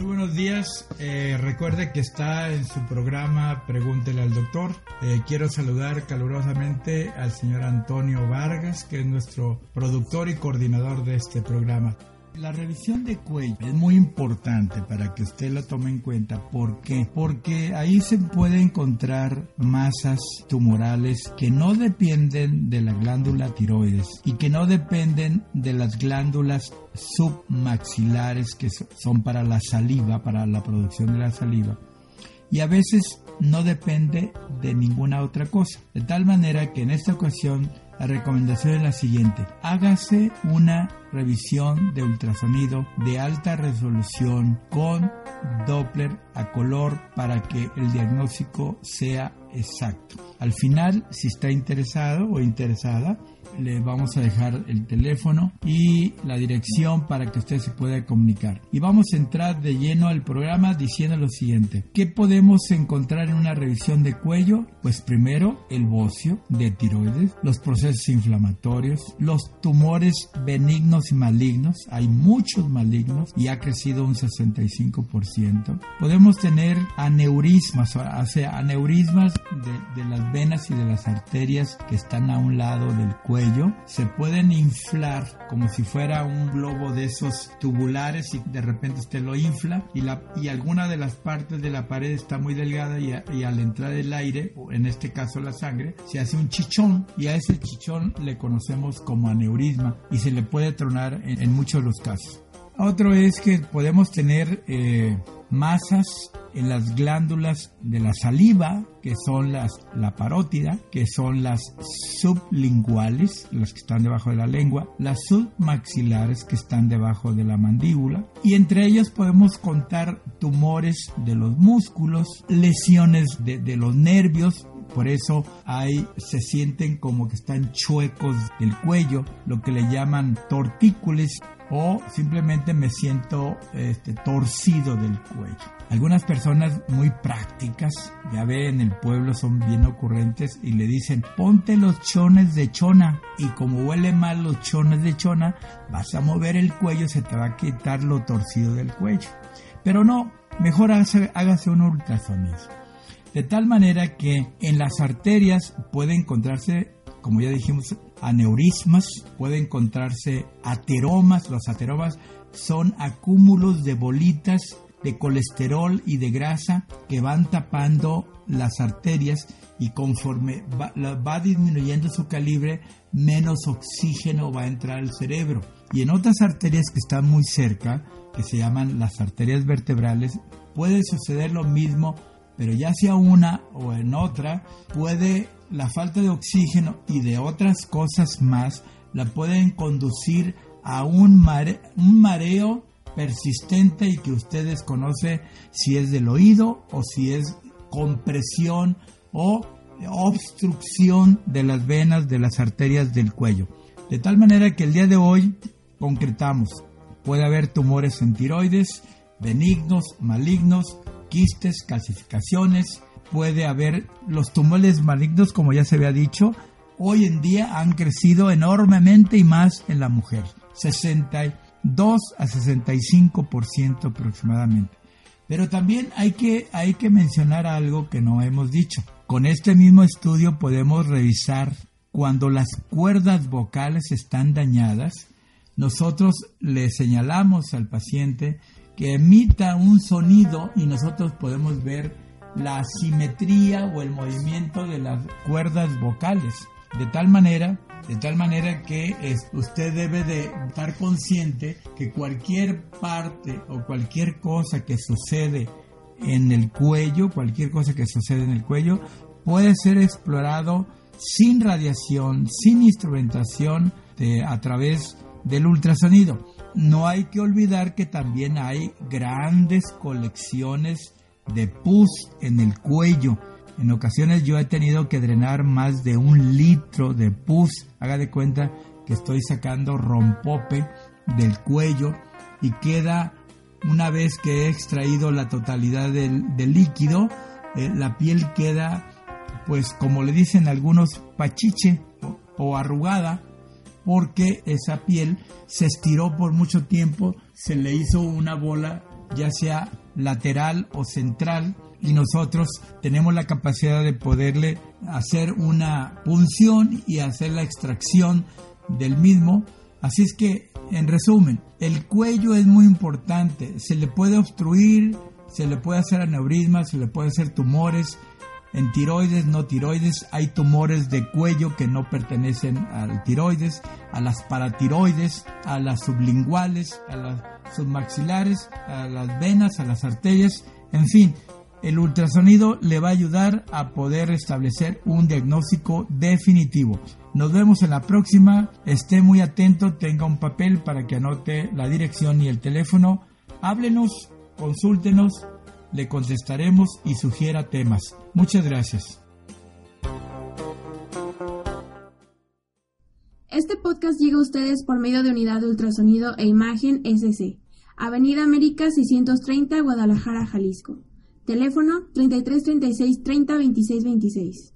Muy buenos días. Eh, recuerde que está en su programa Pregúntele al doctor. Eh, quiero saludar calurosamente al señor Antonio Vargas, que es nuestro productor y coordinador de este programa. La revisión de cuello es muy importante para que usted lo tome en cuenta. ¿Por qué? Porque ahí se puede encontrar masas tumorales que no dependen de la glándula tiroides y que no dependen de las glándulas submaxilares que son para la saliva, para la producción de la saliva. Y a veces no depende de ninguna otra cosa. De tal manera que en esta ocasión la recomendación es la siguiente. Hágase una revisión de ultrasonido de alta resolución con Doppler a color para que el diagnóstico sea exacto. Al final, si está interesado o interesada, le vamos a dejar el teléfono y la dirección para que usted se pueda comunicar. Y vamos a entrar de lleno al programa diciendo lo siguiente. ¿Qué podemos encontrar en una revisión de cuello? Pues primero el bocio de tiroides, los procesos inflamatorios, los tumores benignos y malignos. Hay muchos malignos y ha crecido un 65%. Podemos tener aneurismas, o sea, aneurismas de, de las venas y de las arterias que están a un lado del cuello se pueden inflar como si fuera un globo de esos tubulares y de repente usted lo infla y, alguna de las partes de la pared está muy delgada y, al entrar el aire, o en este caso la sangre, se hace un chichón y a ese chichón le conocemos como aneurisma y se le puede tronar en, muchos de los casos. Otro es que podemos tener eh, masas en las glándulas de la saliva, que son las, la parótida, que son las sublinguales, las que están debajo de la lengua, las submaxilares, que están debajo de la mandíbula, y entre ellas podemos contar tumores de los músculos, lesiones de, los nervios, por eso hay, se sienten como que están chuecos del cuello, lo que le llaman tortícolis o simplemente me siento este, torcido del cuello. Algunas personas muy prácticas, ya ve en el pueblo son bien ocurrentes y le dicen ponte los chones de chona y como huele mal los chones de chona vas a mover el cuello, se te va a quitar lo torcido del cuello. Pero no, mejor hágase, un ultrasonido. De tal manera que en las arterias puede encontrarse, como ya dijimos, aneurismas, puede encontrarse ateromas. Los ateromas son acúmulos de bolitas de colesterol y de grasa que van tapando las arterias y conforme va, va, disminuyendo su calibre, menos oxígeno va a entrar al cerebro. Y en otras arterias que están muy cerca, que se llaman las arterias vertebrales, puede suceder lo mismo pero ya sea una o en otra, puede la falta de oxígeno y de otras cosas más la pueden conducir a un, mareo persistente y que usted desconoce si es del oído o si es compresión o obstrucción de las venas de las arterias del cuello. De tal manera que el día de hoy concretamos, puede haber tumores en tiroides, benignos, malignos, quistes, calcificaciones, puede haber los tumores malignos, como ya se había dicho, hoy en día han crecido enormemente y más en la mujer, 62 a 65% aproximadamente. Pero también hay que, hay que mencionar algo que no hemos dicho. Con este mismo estudio podemos revisar cuando las cuerdas vocales están dañadas, nosotros le señalamos al paciente que emita un sonido y nosotros podemos ver la simetría o el movimiento de las cuerdas vocales. De tal manera, de tal manera que usted debe de estar consciente que cualquier parte o cualquier cosa que sucede en el cuello, cualquier cosa que sucede en el cuello, puede ser explorado sin radiación, sin instrumentación, a través del ultrasonido. No hay que olvidar que también hay grandes colecciones de pus en el cuello. En ocasiones yo he tenido que drenar más de un litro de pus. Haga de cuenta que estoy sacando rompope del cuello y queda, una vez que he extraído la totalidad del, líquido, eh, la piel queda, pues como le dicen algunos, pachiche o arrugada porque esa piel se estiró por mucho tiempo, se le hizo una bola ya sea lateral o central, y nosotros tenemos la capacidad de poderle hacer una punción y hacer la extracción del mismo. Así es que, en resumen, el cuello es muy importante. Se le puede obstruir, se le puede hacer aneurismas, se le puede hacer tumores. En tiroides, no tiroides, hay tumores de cuello que no pertenecen al tiroides, a las paratiroides, a las sublinguales, a las submaxilares, a las venas, a las arterias, en fin, el ultrasonido le va a ayudar a poder establecer un diagnóstico definitivo. Nos vemos en la próxima. Esté muy atento, tenga un papel para que anote la dirección y el teléfono. Háblenos, consúltenos, le contestaremos y sugiera temas. Muchas gracias. Podcast llega a ustedes por medio de Unidad de Ultrasonido e Imagen SC, Avenida América 630, Guadalajara, Jalisco. Teléfono 33 36 30 26 26.